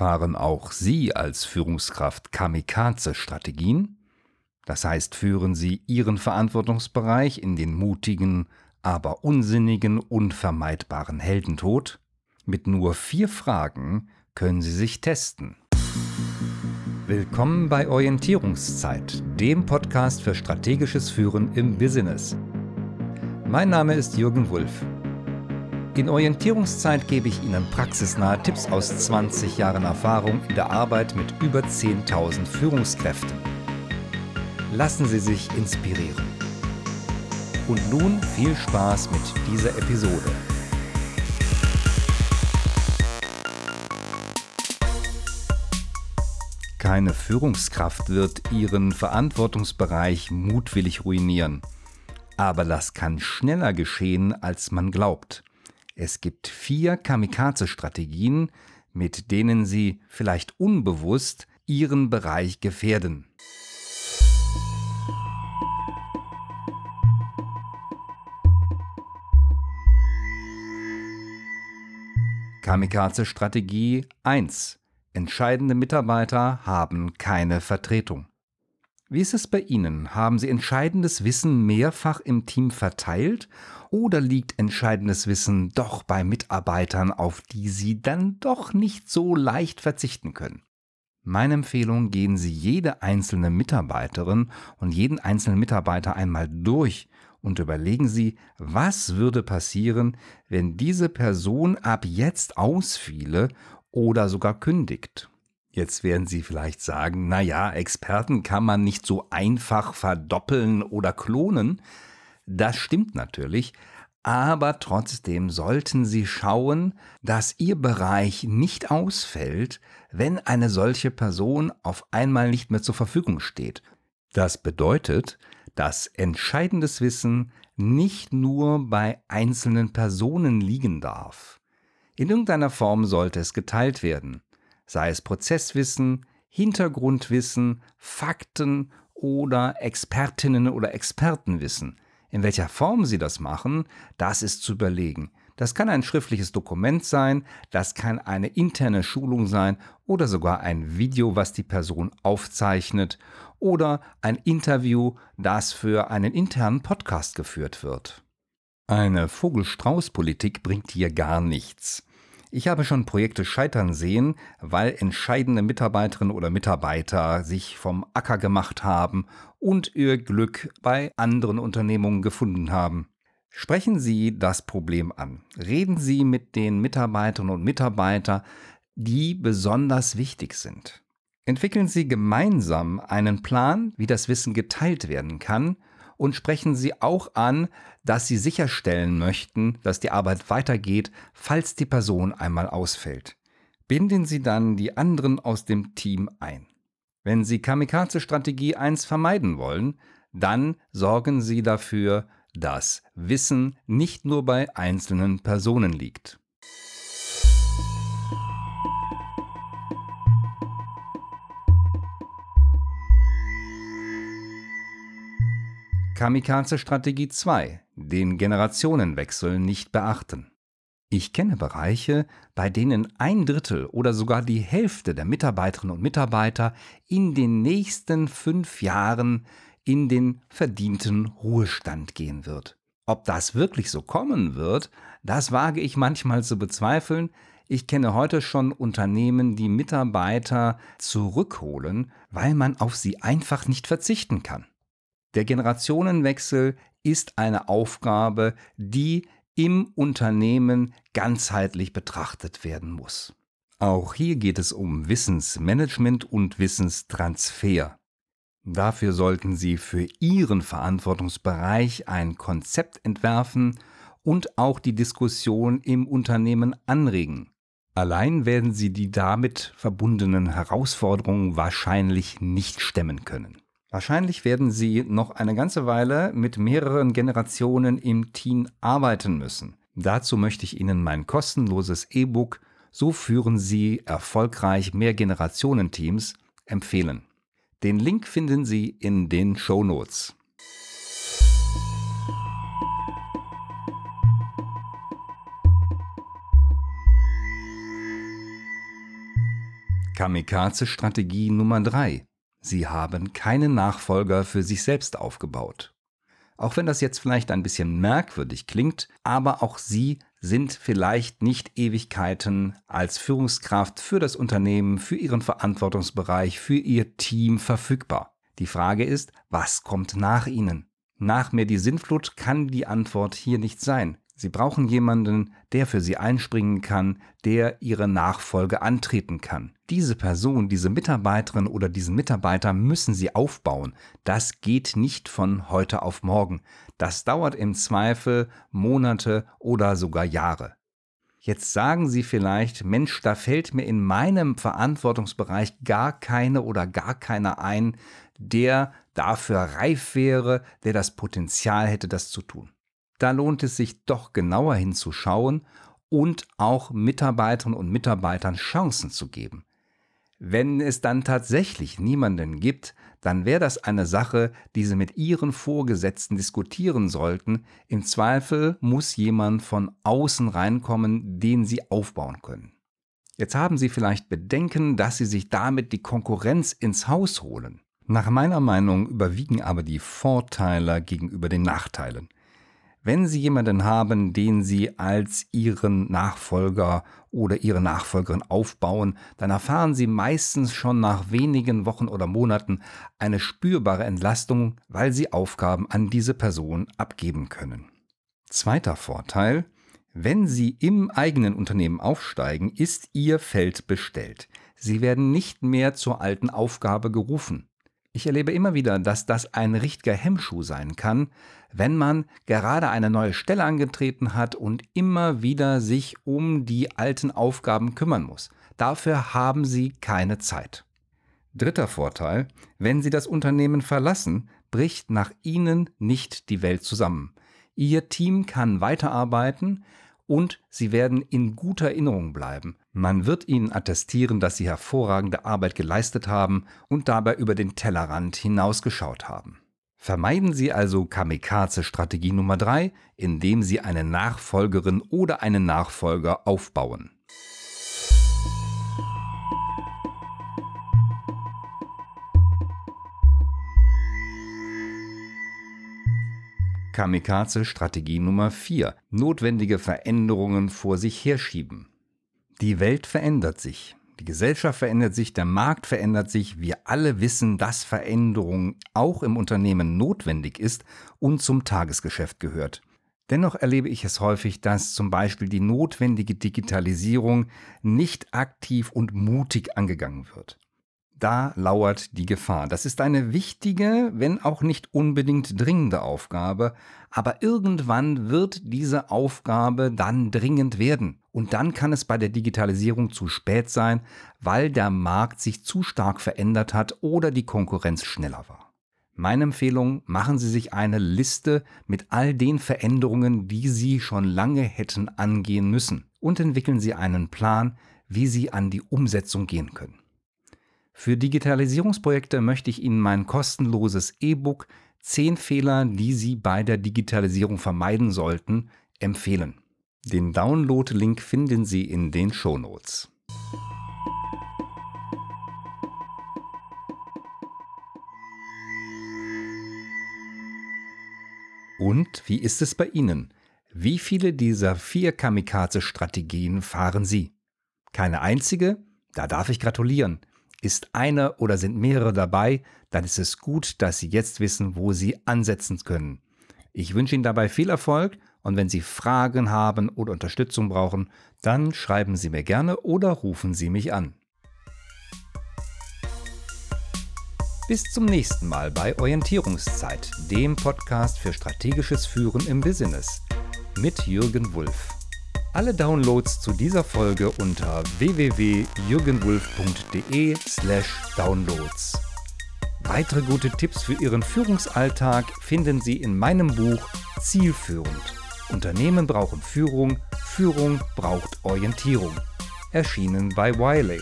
Fahren auch Sie als Führungskraft Kamikaze-Strategien? Das heißt, führen Sie Ihren Verantwortungsbereich in den mutigen, aber unsinnigen, unvermeidbaren Heldentod? Mit nur vier Fragen können Sie sich testen. Willkommen bei Orientierungszeit, dem Podcast für strategisches Führen im Business. Mein Name ist Jürgen Wulff. In Orientierungszeit gebe ich Ihnen praxisnahe Tipps aus 20 Jahren Erfahrung in der Arbeit mit über 10.000 Führungskräften. Lassen Sie sich inspirieren. Und nun viel Spaß mit dieser Episode. Keine Führungskraft wird ihren Verantwortungsbereich mutwillig ruinieren. Aber das kann schneller geschehen, als man glaubt. Es gibt vier Kamikaze-Strategien, mit denen Sie vielleicht unbewusst Ihren Bereich gefährden. Kamikaze-Strategie 1. Entscheidende Mitarbeiter haben keine Vertretung. Wie ist es bei Ihnen? Haben Sie entscheidendes Wissen mehrfach im Team verteilt oder liegt entscheidendes Wissen doch bei Mitarbeitern, auf die Sie dann doch nicht so leicht verzichten können? Meine Empfehlung, gehen Sie jede einzelne Mitarbeiterin und jeden einzelnen Mitarbeiter einmal durch und überlegen Sie, was würde passieren, wenn diese Person ab jetzt ausfiele oder sogar kündigt. Jetzt werden Sie vielleicht sagen, na ja, Experten kann man nicht so einfach verdoppeln oder klonen. Das stimmt natürlich, aber trotzdem sollten Sie schauen, dass Ihr Bereich nicht ausfällt, wenn eine solche Person auf einmal nicht mehr zur Verfügung steht. Das bedeutet, dass entscheidendes Wissen nicht nur bei einzelnen Personen liegen darf. In irgendeiner Form sollte es geteilt werden sei es Prozesswissen, Hintergrundwissen, Fakten oder Expertinnen oder Expertenwissen. In welcher Form sie das machen, das ist zu überlegen. Das kann ein schriftliches Dokument sein, das kann eine interne Schulung sein oder sogar ein Video, was die Person aufzeichnet oder ein Interview, das für einen internen Podcast geführt wird. Eine Vogelstrauß-Politik bringt hier gar nichts. Ich habe schon Projekte scheitern sehen, weil entscheidende Mitarbeiterinnen oder Mitarbeiter sich vom Acker gemacht haben und ihr Glück bei anderen Unternehmungen gefunden haben. Sprechen Sie das Problem an. Reden Sie mit den Mitarbeiterinnen und Mitarbeitern, die besonders wichtig sind. Entwickeln Sie gemeinsam einen Plan, wie das Wissen geteilt werden kann und sprechen Sie auch an, dass Sie sicherstellen möchten, dass die Arbeit weitergeht, falls die Person einmal ausfällt. Binden Sie dann die anderen aus dem Team ein. Wenn Sie Kamikaze-Strategie 1 vermeiden wollen, dann sorgen Sie dafür, dass Wissen nicht nur bei einzelnen Personen liegt. Kamikaze-Strategie 2. Den Generationenwechsel nicht beachten. Ich kenne Bereiche, bei denen ein Drittel oder sogar die Hälfte der Mitarbeiterinnen und Mitarbeiter in den nächsten fünf Jahren in den verdienten Ruhestand gehen wird. Ob das wirklich so kommen wird, das wage ich manchmal zu bezweifeln. Ich kenne heute schon Unternehmen, die Mitarbeiter zurückholen, weil man auf sie einfach nicht verzichten kann. Der Generationenwechsel ist eine Aufgabe, die im Unternehmen ganzheitlich betrachtet werden muss. Auch hier geht es um Wissensmanagement und Wissenstransfer. Dafür sollten Sie für Ihren Verantwortungsbereich ein Konzept entwerfen und auch die Diskussion im Unternehmen anregen. Allein werden Sie die damit verbundenen Herausforderungen wahrscheinlich nicht stemmen können. Wahrscheinlich werden Sie noch eine ganze Weile mit mehreren Generationen im Team arbeiten müssen. Dazu möchte ich Ihnen mein kostenloses E-Book So führen Sie erfolgreich Mehrgenerationenteams empfehlen. Den Link finden Sie in den Show Notes. Kamikaze-Strategie Nummer 3. Sie haben keinen Nachfolger für sich selbst aufgebaut. Auch wenn das jetzt vielleicht ein bisschen merkwürdig klingt, aber auch Sie sind vielleicht nicht Ewigkeiten als Führungskraft für das Unternehmen, für Ihren Verantwortungsbereich, für Ihr Team verfügbar. Die Frage ist, was kommt nach Ihnen? Nach mir die Sinnflut kann die Antwort hier nicht sein. Sie brauchen jemanden, der für Sie einspringen kann, der Ihre Nachfolge antreten kann. Diese Person, diese Mitarbeiterin oder diesen Mitarbeiter müssen Sie aufbauen. Das geht nicht von heute auf morgen. Das dauert im Zweifel Monate oder sogar Jahre. Jetzt sagen Sie vielleicht, Mensch, da fällt mir in meinem Verantwortungsbereich gar keine oder gar keiner ein, der dafür reif wäre, der das Potenzial hätte, das zu tun da lohnt es sich doch genauer hinzuschauen und auch Mitarbeiterinnen und Mitarbeitern Chancen zu geben. Wenn es dann tatsächlich niemanden gibt, dann wäre das eine Sache, die Sie mit Ihren Vorgesetzten diskutieren sollten. Im Zweifel muss jemand von außen reinkommen, den Sie aufbauen können. Jetzt haben Sie vielleicht Bedenken, dass Sie sich damit die Konkurrenz ins Haus holen. Nach meiner Meinung überwiegen aber die Vorteile gegenüber den Nachteilen. Wenn Sie jemanden haben, den Sie als Ihren Nachfolger oder Ihre Nachfolgerin aufbauen, dann erfahren Sie meistens schon nach wenigen Wochen oder Monaten eine spürbare Entlastung, weil Sie Aufgaben an diese Person abgeben können. Zweiter Vorteil, wenn Sie im eigenen Unternehmen aufsteigen, ist Ihr Feld bestellt. Sie werden nicht mehr zur alten Aufgabe gerufen. Ich erlebe immer wieder, dass das ein richtiger Hemmschuh sein kann, wenn man gerade eine neue Stelle angetreten hat und immer wieder sich um die alten Aufgaben kümmern muss. Dafür haben Sie keine Zeit. Dritter Vorteil, wenn Sie das Unternehmen verlassen, bricht nach Ihnen nicht die Welt zusammen. Ihr Team kann weiterarbeiten, und sie werden in guter Erinnerung bleiben. Man wird ihnen attestieren, dass sie hervorragende Arbeit geleistet haben und dabei über den Tellerrand hinausgeschaut haben. Vermeiden Sie also Kamikaze-Strategie Nummer 3, indem Sie eine Nachfolgerin oder einen Nachfolger aufbauen. Kamikaze-Strategie Nummer 4. Notwendige Veränderungen vor sich herschieben. Die Welt verändert sich. Die Gesellschaft verändert sich, der Markt verändert sich. Wir alle wissen, dass Veränderung auch im Unternehmen notwendig ist und zum Tagesgeschäft gehört. Dennoch erlebe ich es häufig, dass zum Beispiel die notwendige Digitalisierung nicht aktiv und mutig angegangen wird da lauert die Gefahr. Das ist eine wichtige, wenn auch nicht unbedingt dringende Aufgabe, aber irgendwann wird diese Aufgabe dann dringend werden. Und dann kann es bei der Digitalisierung zu spät sein, weil der Markt sich zu stark verändert hat oder die Konkurrenz schneller war. Meine Empfehlung, machen Sie sich eine Liste mit all den Veränderungen, die Sie schon lange hätten angehen müssen und entwickeln Sie einen Plan, wie Sie an die Umsetzung gehen können. Für Digitalisierungsprojekte möchte ich Ihnen mein kostenloses E-Book 10 Fehler, die Sie bei der Digitalisierung vermeiden sollten, empfehlen. Den Download-Link finden Sie in den Shownotes. Und wie ist es bei Ihnen? Wie viele dieser vier Kamikaze-Strategien fahren Sie? Keine einzige? Da darf ich gratulieren. Ist eine oder sind mehrere dabei, dann ist es gut, dass Sie jetzt wissen, wo Sie ansetzen können. Ich wünsche Ihnen dabei viel Erfolg und wenn Sie Fragen haben oder Unterstützung brauchen, dann schreiben Sie mir gerne oder rufen Sie mich an. Bis zum nächsten Mal bei Orientierungszeit, dem Podcast für strategisches Führen im Business mit Jürgen Wulff. Alle Downloads zu dieser Folge unter www.jürgenwulf.de/downloads. Weitere gute Tipps für Ihren Führungsalltag finden Sie in meinem Buch Zielführend. Unternehmen brauchen Führung, Führung braucht Orientierung. Erschienen bei Wiley.